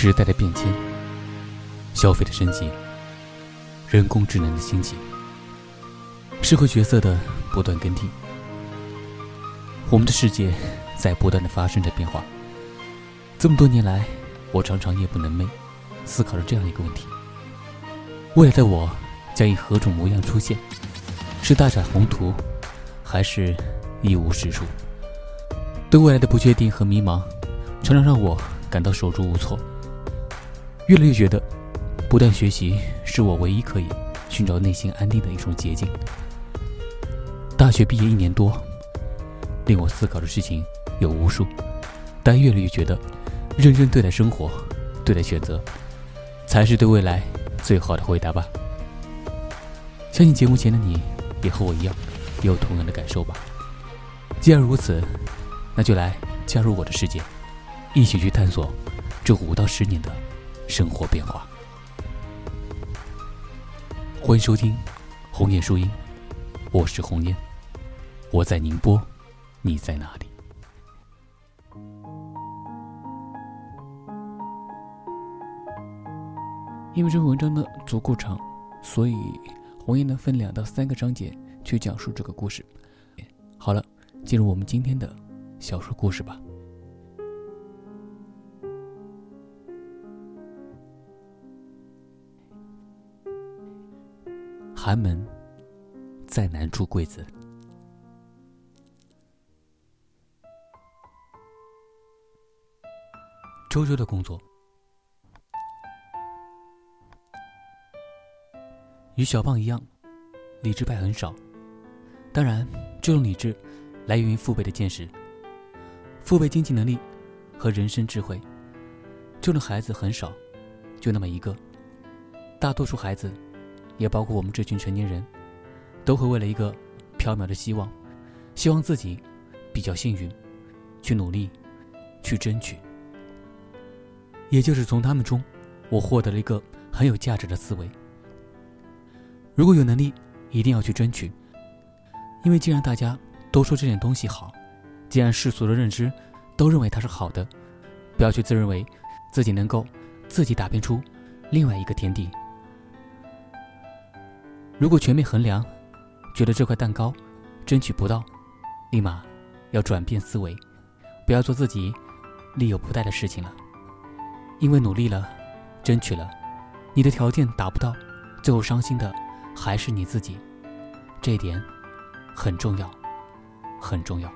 时代的变迁，消费的升级，人工智能的兴起，社会角色的不断更替，我们的世界在不断的发生着变化。这么多年来，我常常夜不能寐，思考着这样一个问题：未来的我将以何种模样出现？是大展宏图，还是一无是处？对未来的不确定和迷茫，常常让我感到手足无措。越来越觉得，不断学习是我唯一可以寻找内心安定的一种捷径。大学毕业一年多，令我思考的事情有无数，但越来越觉得，认真对待生活，对待选择，才是对未来最好的回答吧。相信节目前的你也和我一样，有同样的感受吧。既然如此，那就来加入我的世界，一起去探索这五到十年的。生活变化，欢迎收听《红叶书音》，我是红叶，我在宁波，你在哪里？因为这篇文章呢足够长，所以红叶呢分两到三个章节去讲述这个故事。好了，进入我们今天的小说故事吧。寒门再难出贵子。周周的工作与小胖一样，理智派很少。当然，这种理智来源于父辈的见识、父辈经济能力和人生智慧。这种孩子很少，就那么一个。大多数孩子。也包括我们这群成年人，都会为了一个缥缈的希望，希望自己比较幸运，去努力，去争取。也就是从他们中，我获得了一个很有价值的思维：如果有能力，一定要去争取。因为既然大家都说这件东西好，既然世俗的认知都认为它是好的，不要去自认为自己能够自己打拼出另外一个天地。如果全面衡量，觉得这块蛋糕争取不到，立马要转变思维，不要做自己力有不逮的事情了。因为努力了，争取了，你的条件达不到，最后伤心的还是你自己。这一点很重要，很重要。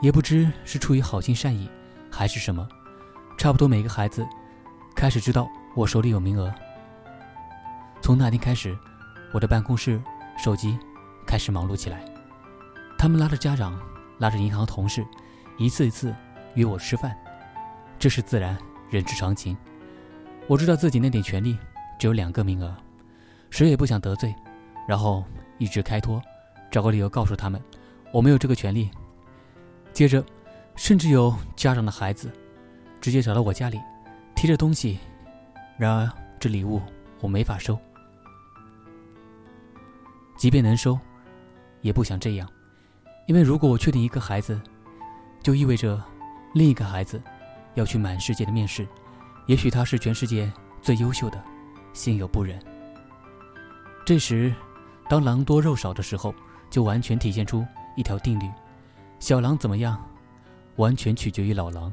也不知是出于好心善意，还是什么，差不多每个孩子开始知道我手里有名额。从那天开始，我的办公室手机开始忙碌起来。他们拉着家长，拉着银行同事，一次一次约我吃饭。这是自然，人之常情。我知道自己那点权利只有两个名额，谁也不想得罪，然后一直开脱，找个理由告诉他们我没有这个权利。接着，甚至有家长的孩子直接找到我家里，提着东西。然而，这礼物我没法收。即便能收，也不想这样，因为如果我确定一个孩子，就意味着另一个孩子要去满世界的面试，也许他是全世界最优秀的，心有不忍。这时，当狼多肉少的时候，就完全体现出一条定律：小狼怎么样，完全取决于老狼。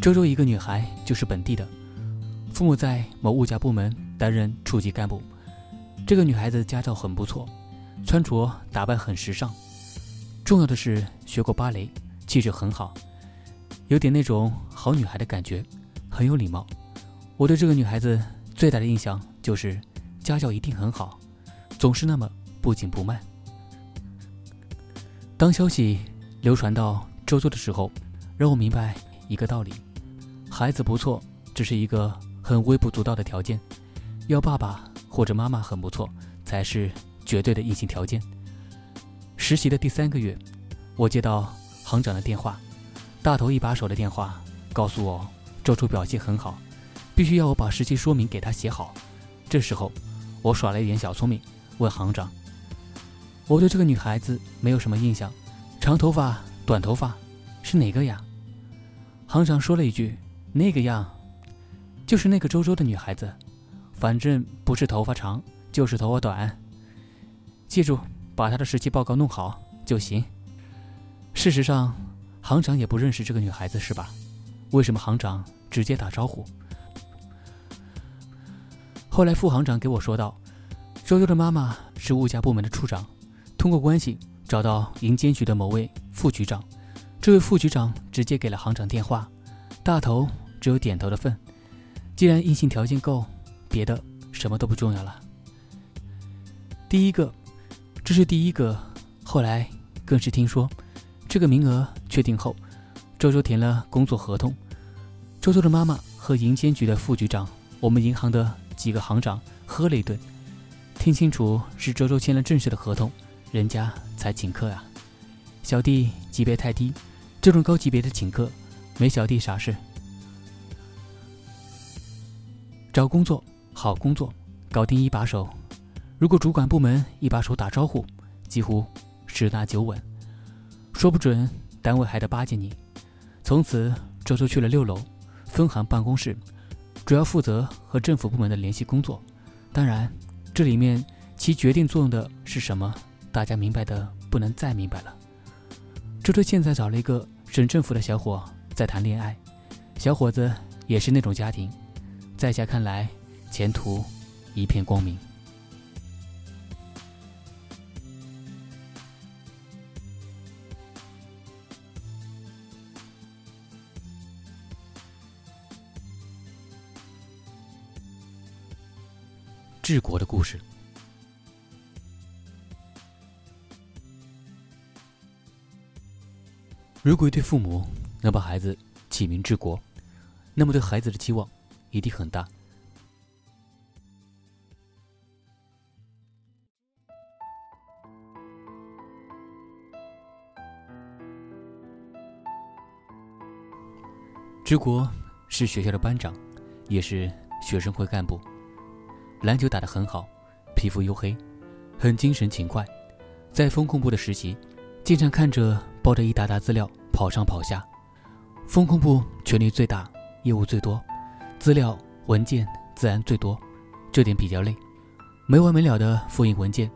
周周一个女孩，就是本地的，父母在某物价部门担任处级干部。这个女孩子家教很不错，穿着打扮很时尚，重要的是学过芭蕾，气质很好，有点那种好女孩的感觉，很有礼貌。我对这个女孩子最大的印象就是家教一定很好，总是那么不紧不慢。当消息流传到周周的时候，让我明白一个道理。孩子不错，只是一个很微不足道的条件，要爸爸或者妈妈很不错才是绝对的硬性条件。实习的第三个月，我接到行长的电话，大头一把手的电话，告诉我周处表现很好，必须要我把实习说明给他写好，这时候，我耍了一点小聪明，问行长：“我对这个女孩子没有什么印象，长头发、短头发，是哪个呀？”行长说了一句：“那个样，就是那个周周的女孩子，反正不是头发长，就是头发短。记住，把她的实习报告弄好就行。”事实上，行长也不认识这个女孩子，是吧？为什么行长直接打招呼？后来副行长给我说道：“周周的妈妈是物价部门的处长，通过关系找到银监局的某位副局长。”这位副局长直接给了行长电话，大头只有点头的份。既然硬性条件够，别的什么都不重要了。第一个，这是第一个。后来更是听说，这个名额确定后，周周填了工作合同。周周的妈妈和银监局的副局长，我们银行的几个行长喝了一顿，听清楚是周周签了正式的合同，人家才请客啊。小弟级别太低。这种高级别的请客，没小弟啥事。找工作，好工作，搞定一把手。如果主管部门一把手打招呼，几乎十拿九稳。说不准单位还得巴结你。从此，周周去了六楼分行办公室，主要负责和政府部门的联系工作。当然，这里面起决定作用的是什么，大家明白的不能再明白了。周周现在找了一个省政府的小伙在谈恋爱，小伙子也是那种家庭，在下看来前途一片光明。治国的故事。如果一对父母能把孩子起名治国，那么对孩子的期望一定很大。之国是学校的班长，也是学生会干部，篮球打得很好，皮肤黝黑，很精神勤快，在风控部的实习。经常看着抱着一沓沓资料跑上跑下，风控部权力最大，业务最多，资料文件自然最多，这点比较累，没完没了的复印文件，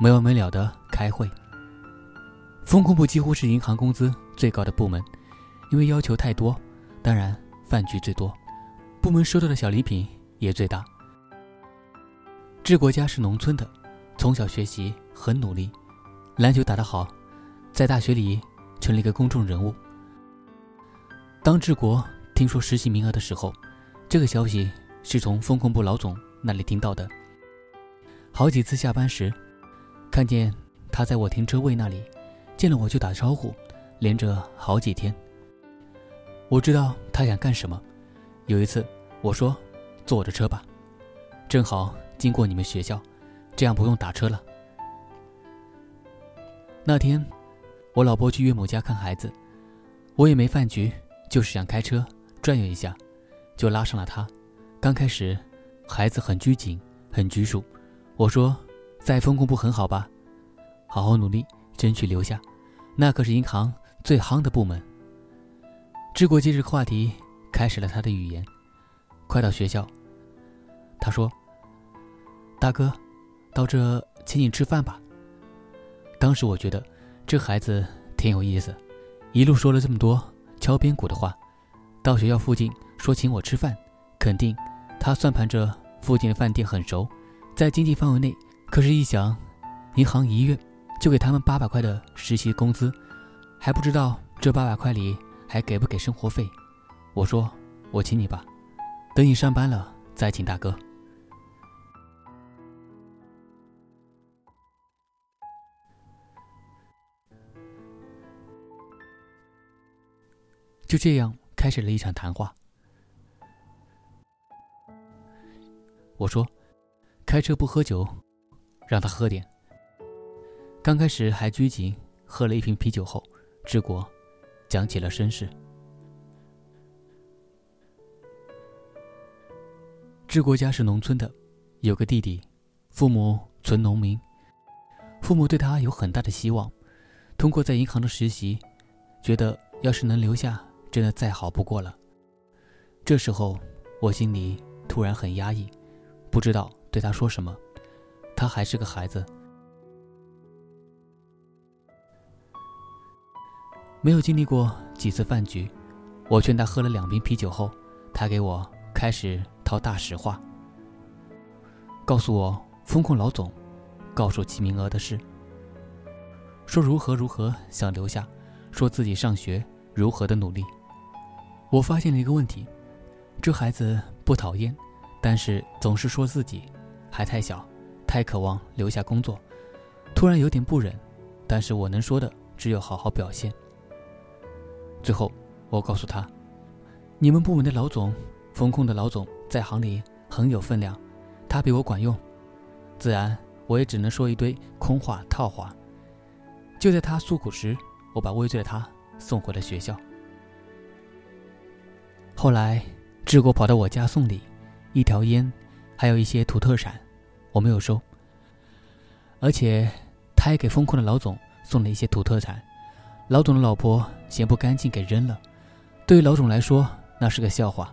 没完没了的开会。风控部几乎是银行工资最高的部门，因为要求太多，当然饭局最多，部门收到的小礼品也最大。治国家是农村的，从小学习很努力，篮球打得好。在大学里成了一个公众人物。当治国听说实习名额的时候，这个消息是从风控部老总那里听到的。好几次下班时，看见他在我停车位那里，见了我就打招呼，连着好几天。我知道他想干什么。有一次我说：“坐我的车吧，正好经过你们学校，这样不用打车了。”那天。我老婆去岳母家看孩子，我也没饭局，就是想开车转悠一下，就拉上了他。刚开始，孩子很拘谨，很拘束。我说：“在风控部很好吧？好好努力，争取留下。那可是银行最夯的部门。”治国接着话题开始了他的语言。快到学校，他说：“大哥，到这请你吃饭吧。”当时我觉得。这孩子挺有意思，一路说了这么多敲边鼓的话，到学校附近说请我吃饭，肯定他算盘着附近的饭店很熟，在经济范围内。可是，一想，银行一月就给他们八百块的实习工资，还不知道这八百块里还给不给生活费。我说我请你吧，等你上班了再请大哥。就这样开始了一场谈话。我说：“开车不喝酒，让他喝点。”刚开始还拘谨，喝了一瓶啤酒后，治国讲起了身世。治国家是农村的，有个弟弟，父母纯农民，父母对他有很大的希望。通过在银行的实习，觉得要是能留下，真的再好不过了。这时候，我心里突然很压抑，不知道对他说什么。他还是个孩子，没有经历过几次饭局。我劝他喝了两瓶啤酒后，他给我开始套大实话，告诉我风控老总告诉齐明娥的事。说如何如何想留下，说自己上学如何的努力。我发现了一个问题：这孩子不讨厌，但是总是说自己还太小，太渴望留下工作。突然有点不忍，但是我能说的只有好好表现。最后，我告诉他：你们部门的老总，风控的老总，在行里很有分量，他比我管用。自然，我也只能说一堆空话套话。就在他诉苦时，我把畏罪的他送回了学校。后来，志国跑到我家送礼，一条烟，还有一些土特产，我没有收。而且，他还给风控的老总送了一些土特产，老总的老婆嫌不干净给扔了。对于老总来说，那是个笑话。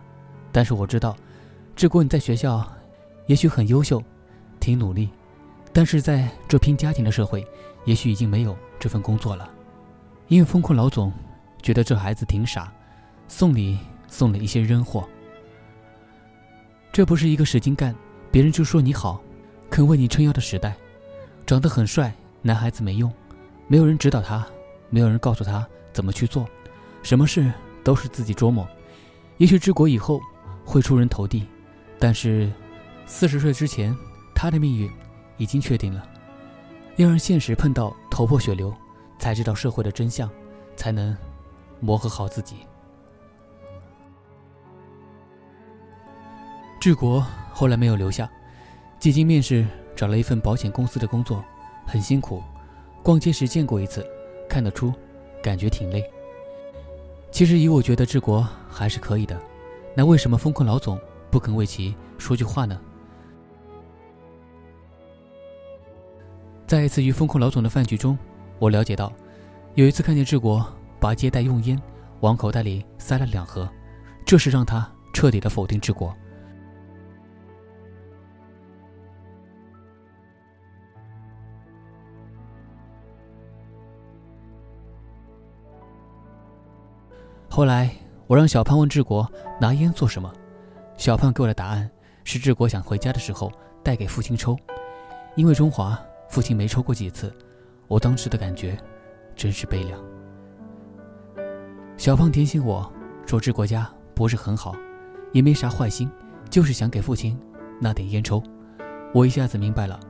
但是我知道，志国你在学校也许很优秀，挺努力，但是在这拼家庭的社会，也许已经没有。这份工作了，因为风控老总觉得这孩子挺傻，送礼送了一些扔货。这不是一个使劲干，别人就说你好，肯为你撑腰的时代。长得很帅，男孩子没用，没有人指导他，没有人告诉他怎么去做，什么事都是自己琢磨。也许治国以后会出人头地，但是四十岁之前，他的命运已经确定了。要让现实碰到头破血流，才知道社会的真相，才能磨合好自己。治国后来没有留下，几经面试找了一份保险公司的工作，很辛苦。逛街时见过一次，看得出，感觉挺累。其实以我觉得治国还是可以的，那为什么风控老总不肯为其说句话呢？在一次与风控老总的饭局中，我了解到，有一次看见志国把接待用烟往口袋里塞了两盒，这是让他彻底的否定志国。后来我让小胖问志国拿烟做什么，小胖给我的答案是志国想回家的时候带给父亲抽，因为中华。父亲没抽过几次，我当时的感觉真是悲凉。小胖提醒我说：“治国家不是很好，也没啥坏心，就是想给父亲拿点烟抽。”我一下子明白了，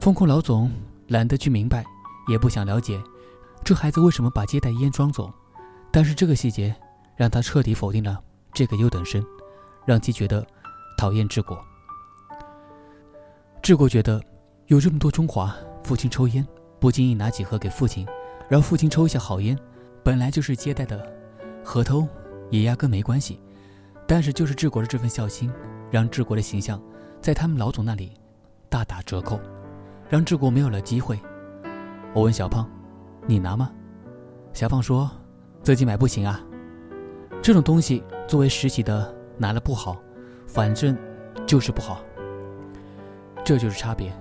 风控老总懒得去明白，也不想了解这孩子为什么把接待烟装走。但是这个细节让他彻底否定了这个优等生，让其觉得讨厌治国。治国觉得。有这么多中华，父亲抽烟，不经意拿几盒给父亲，让父亲抽一下好烟，本来就是接待的，合偷也压根没关系。但是就是治国的这份孝心，让治国的形象在他们老总那里大打折扣，让治国没有了机会。我问小胖：“你拿吗？”小胖说：“自己买不行啊，这种东西作为实习的拿了不好，反正就是不好。这就是差别。”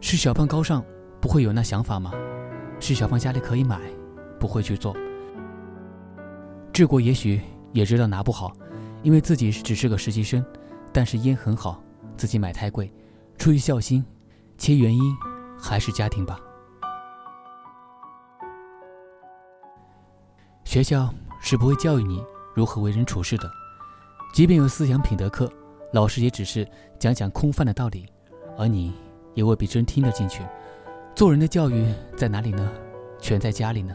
是小胖高尚，不会有那想法吗？是小胖家里可以买，不会去做。治国也许也知道拿不好，因为自己只是个实习生，但是烟很好，自己买太贵，出于孝心，其原因还是家庭吧。学校是不会教育你如何为人处事的，即便有思想品德课，老师也只是讲讲空泛的道理，而你。也未必真听得进去。做人的教育在哪里呢？全在家里呢。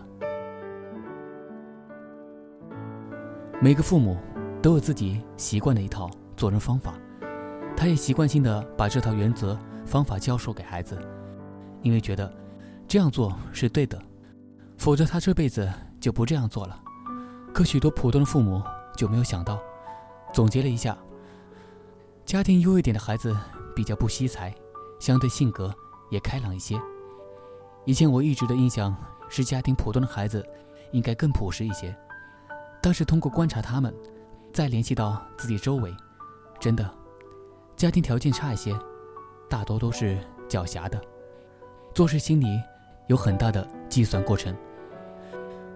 每个父母都有自己习惯的一套做人方法，他也习惯性的把这套原则方法教授给孩子，因为觉得这样做是对的，否则他这辈子就不这样做了。可许多普通的父母就没有想到，总结了一下，家庭优越点的孩子比较不惜才，相对性格也开朗一些。以前我一直的印象是，家庭普通的孩子应该更朴实一些。但是通过观察他们，再联系到自己周围，真的，家庭条件差一些，大多都是狡黠的，做事心里有很大的计算过程。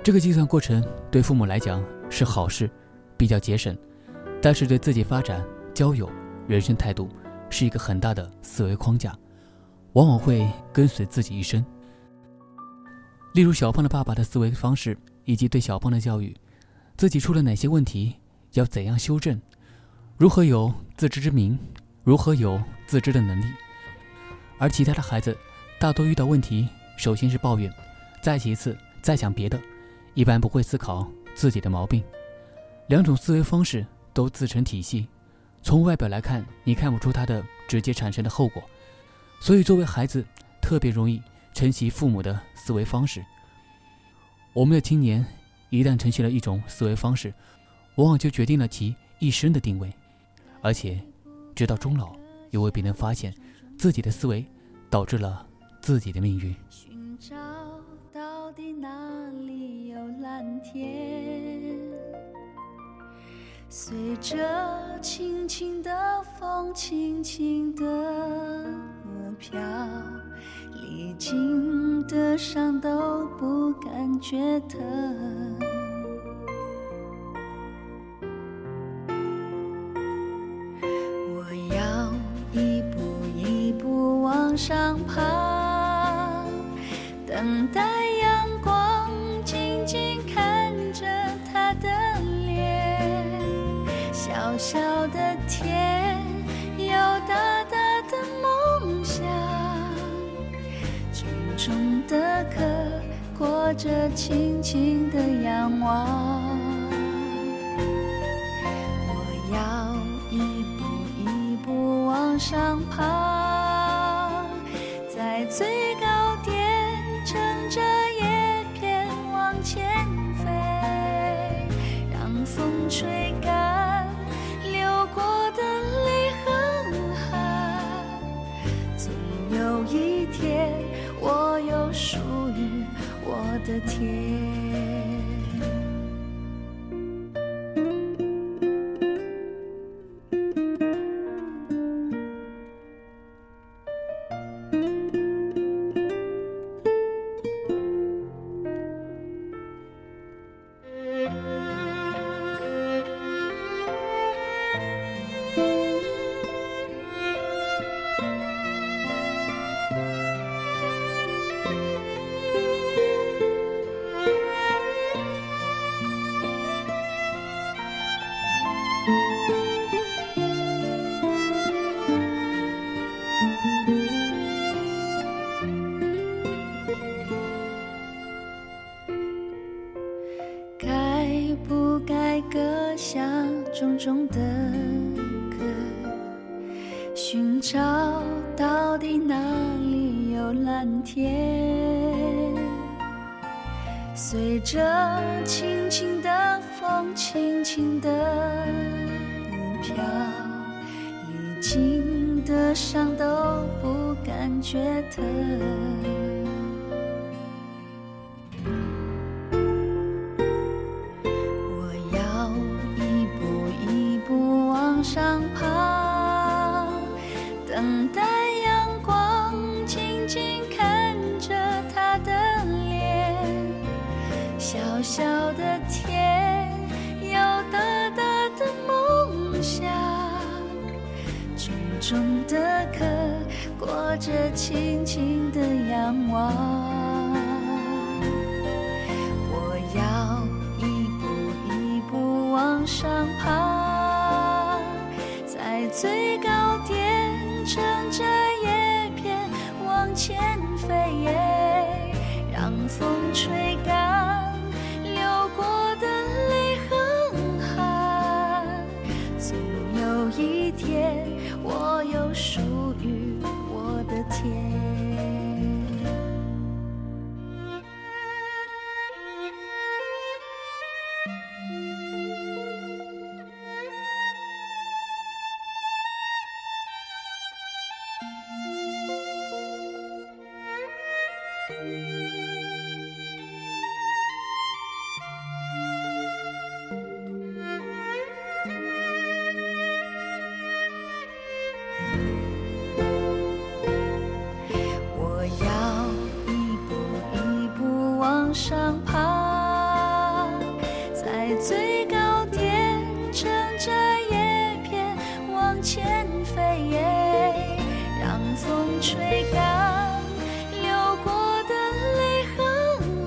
这个计算过程对父母来讲是好事，比较节省，但是对自己发展、交友、人生态度是一个很大的思维框架，往往会跟随自己一生。例如小胖的爸爸的思维方式，以及对小胖的教育，自己出了哪些问题，要怎样修正，如何有自知之明，如何有自知的能力。而其他的孩子，大多遇到问题，首先是抱怨，再其次再想别的。一般不会思考自己的毛病，两种思维方式都自成体系，从外表来看，你看不出它的直接产生的后果，所以作为孩子，特别容易承袭父母的思维方式。我们的青年一旦承袭了一种思维方式，往往就决定了其一生的定位，而且直到终老，也未必能发现自己的思维导致了自己的命运。天，随着轻轻的风，轻轻的飘，历经的伤都不感觉疼。着轻轻的仰望。我要一步一步往上爬，蓝天？随着轻轻的风，轻轻的飘，已经的伤都不感觉疼。重重的壳，裹着轻轻的仰望。我要一步一步往上爬，在最高点乘着叶片往前飞，让风吹干。吹干流过的泪和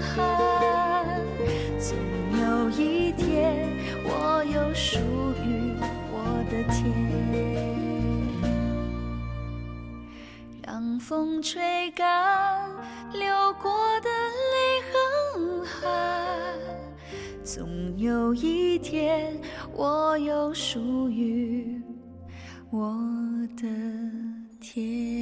汗，总有一天我有属于我的天。让风吹干流过的泪和汗，总有一天我有属于我的天。